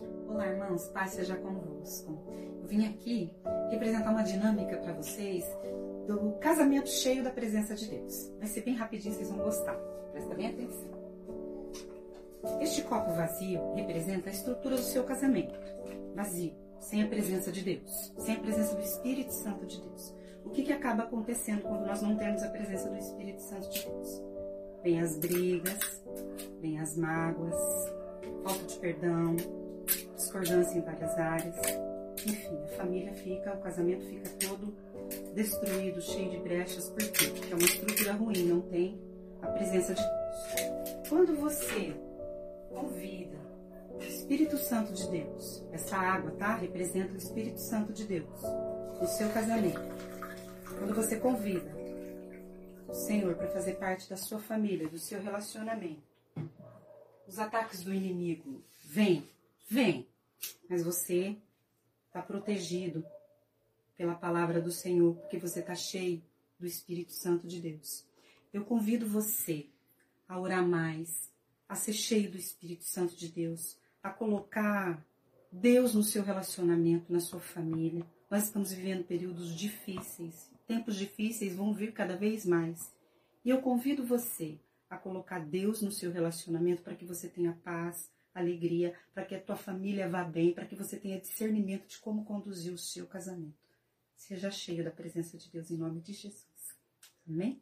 Olá, irmãos, paz seja convosco. Eu vim aqui representar uma dinâmica para vocês do casamento cheio da presença de Deus. Vai ser bem rapidinho, vocês vão gostar. Presta bem atenção. Este copo vazio representa a estrutura do seu casamento. Vazio, sem a presença de Deus, sem a presença do Espírito Santo de Deus. O que, que acaba acontecendo quando nós não temos a presença do Espírito Santo de Deus? Vem as brigas, vem as mágoas, falta de perdão, discordância em várias áreas. Enfim, a família fica, o casamento fica todo destruído, cheio de brechas. Por quê? Porque é uma estrutura ruim, não tem a presença de Deus. Quando você convida o Espírito Santo de Deus, essa água, tá? Representa o Espírito Santo de Deus no seu casamento. Quando você convida o Senhor para fazer parte da sua família, do seu relacionamento, os ataques do inimigo vêm, vêm, mas você está protegido pela palavra do Senhor, porque você está cheio do Espírito Santo de Deus. Eu convido você a orar mais, a ser cheio do Espírito Santo de Deus, a colocar Deus no seu relacionamento, na sua família. Nós estamos vivendo períodos difíceis, tempos difíceis vão vir cada vez mais. E eu convido você a colocar Deus no seu relacionamento para que você tenha paz, alegria, para que a tua família vá bem, para que você tenha discernimento de como conduzir o seu casamento. Seja cheio da presença de Deus em nome de Jesus. Amém?